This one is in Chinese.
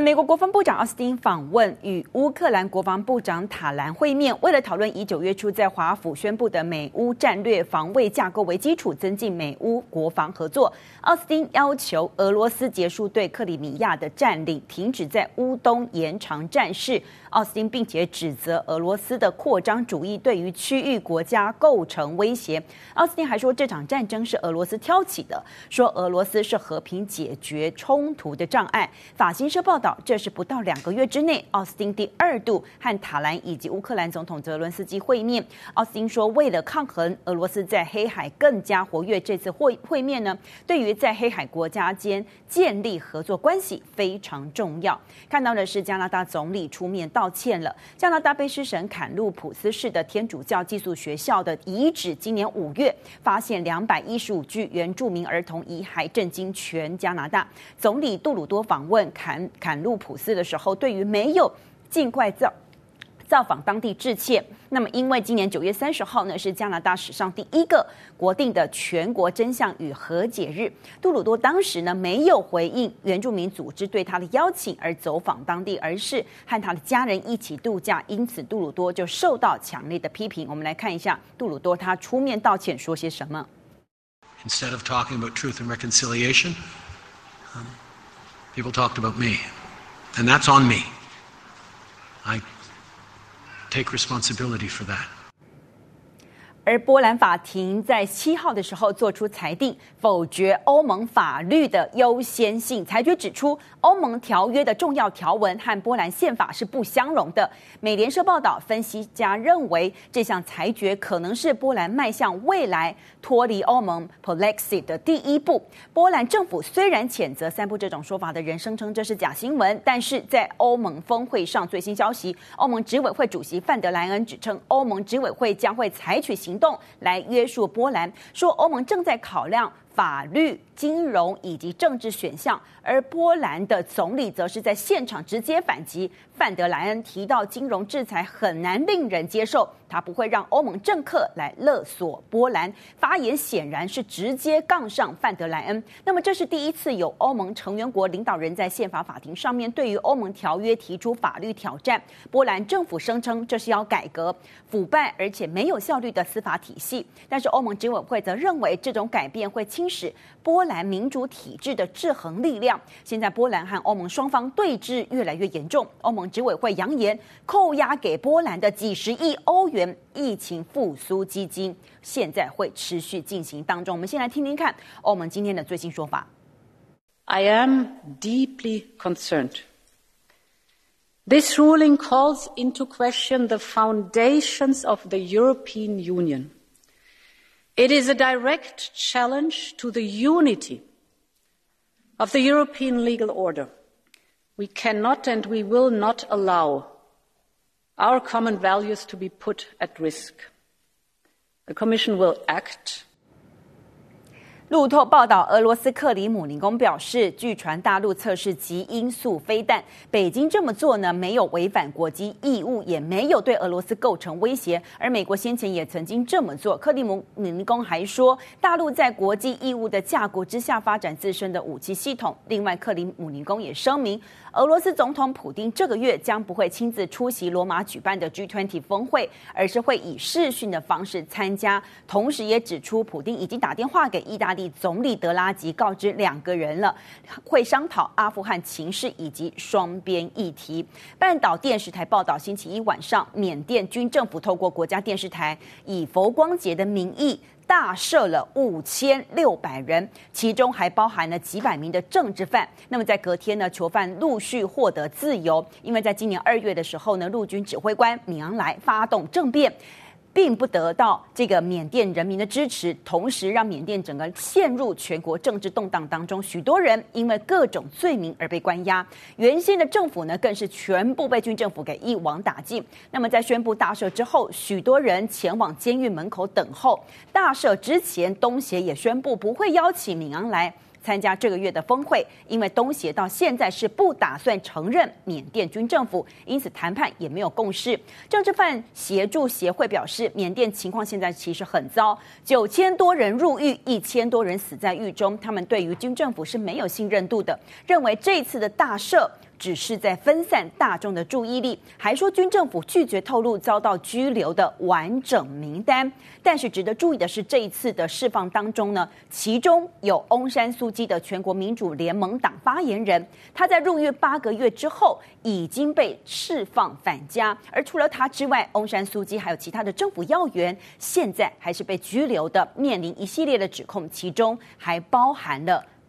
美国国防部长奥斯汀访问与乌克兰国防部长塔兰会面，为了讨论以九月初在华府宣布的美乌战略防卫架构为基础，增进美乌国防合作。奥斯汀要求俄罗斯结束对克里米亚的占领，停止在乌东延长战事。奥斯汀并且指责俄罗斯的扩张主义对于区域国家构成威胁。奥斯汀还说，这场战争是俄罗斯挑起的，说俄罗斯是和平解决冲突的障碍。法新社报。这是不到两个月之内，奥斯汀第二度和塔兰以及乌克兰总统泽伦斯基会面。奥斯汀说，为了抗衡俄罗斯在黑海更加活跃，这次会会面呢，对于在黑海国家间建立合作关系非常重要。看到的是加拿大总理出面道歉了。加拿大卑诗省坎路普斯市的天主教寄宿学校的遗址，今年五月发现两百一十五具原住民儿童遗骸，震惊全加拿大。总理杜鲁多访问坎坎。坎路普斯的时候，对于没有尽快造造访当地致歉。那么，因为今年九月三十号呢是加拿大史上第一个国定的全国真相与和解日，杜鲁多当时呢没有回应原住民组织对他的邀请而走访当地，而是和他的家人一起度假，因此杜鲁多就受到强烈的批评。我们来看一下杜鲁多他出面道歉说些什么。Instead of talking about truth and reconciliation, people talked about me. And that's on me. I take responsibility for that. 而波兰法庭在七号的时候做出裁定，否决欧盟法律的优先性。裁决指出，欧盟条约的重要条文和波兰宪法是不相容的。美联社报道，分析家认为，这项裁决可能是波兰迈向未来。脱离欧盟 Polexy 的第一步。波兰政府虽然谴责散布这种说法的人，声称这是假新闻，但是在欧盟峰会上最新消息，欧盟执委会主席范德莱恩指称，欧盟执委会将会采取行行动来约束波兰，说欧盟正在考量法律、金融以及政治选项，而波兰的总理则是在现场直接反击。范德莱恩提到，金融制裁很难令人接受，他不会让欧盟政客来勒索波兰。发言显然是直接杠上范德莱恩。那么，这是第一次有欧盟成员国领导人在宪法法庭上面对于欧盟条约提出法律挑战。波兰政府声称这是要改革腐败而且没有效率的司法体系，但是欧盟执委会则认为这种改变会侵蚀波兰民主体制的制衡力量。现在波兰和欧盟双方对峙越来越严重，欧盟执委会扬言扣押给波兰的几十亿欧元疫情复苏基金，现在会持续进行当中。我们先来听听看欧盟今天的最新说法。I am deeply concerned. This ruling calls into question the foundations of the European Union. It is a direct challenge to the unity of the European legal order. We cannot and we will not allow our common values to be put at risk. The Commission will act 路透报道，俄罗斯克里姆林宫表示，据传大陆测试极音速飞弹，北京这么做呢，没有违反国际义务，也没有对俄罗斯构成威胁。而美国先前也曾经这么做。克里姆林宫还说，大陆在国际义务的架构之下发展自身的武器系统。另外，克里姆林宫也声明，俄罗斯总统普丁这个月将不会亲自出席罗马举办的 G20 峰会，而是会以视讯的方式参加。同时，也指出普丁已经打电话给意大利。总理德拉吉告知两个人了，会商讨阿富汗情势以及双边议题。半岛电视台报道，星期一晚上，缅甸军政府透过国家电视台以佛光节的名义大赦了五千六百人，其中还包含了几百名的政治犯。那么在隔天呢，囚犯陆续获得自由，因为在今年二月的时候呢，陆军指挥官米昂莱发动政变。并不得到这个缅甸人民的支持，同时让缅甸整个陷入全国政治动荡当中，许多人因为各种罪名而被关押。原先的政府呢，更是全部被军政府给一网打尽。那么在宣布大赦之后，许多人前往监狱门口等候。大赦之前，东协也宣布不会邀请敏昂来参加这个月的峰会，因为东协到现在是不打算承认缅甸军政府，因此谈判也没有共识。政治犯协助协会表示，缅甸情况现在其实很糟，九千多人入狱，一千多人死在狱中，他们对于军政府是没有信任度的，认为这次的大赦。只是在分散大众的注意力，还说军政府拒绝透露遭到拘留的完整名单。但是值得注意的是，这一次的释放当中呢，其中有翁山苏姬的全国民主联盟党发言人，他在入狱八个月之后已经被释放返家。而除了他之外，翁山苏姬还有其他的政府要员，现在还是被拘留的，面临一系列的指控，其中还包含了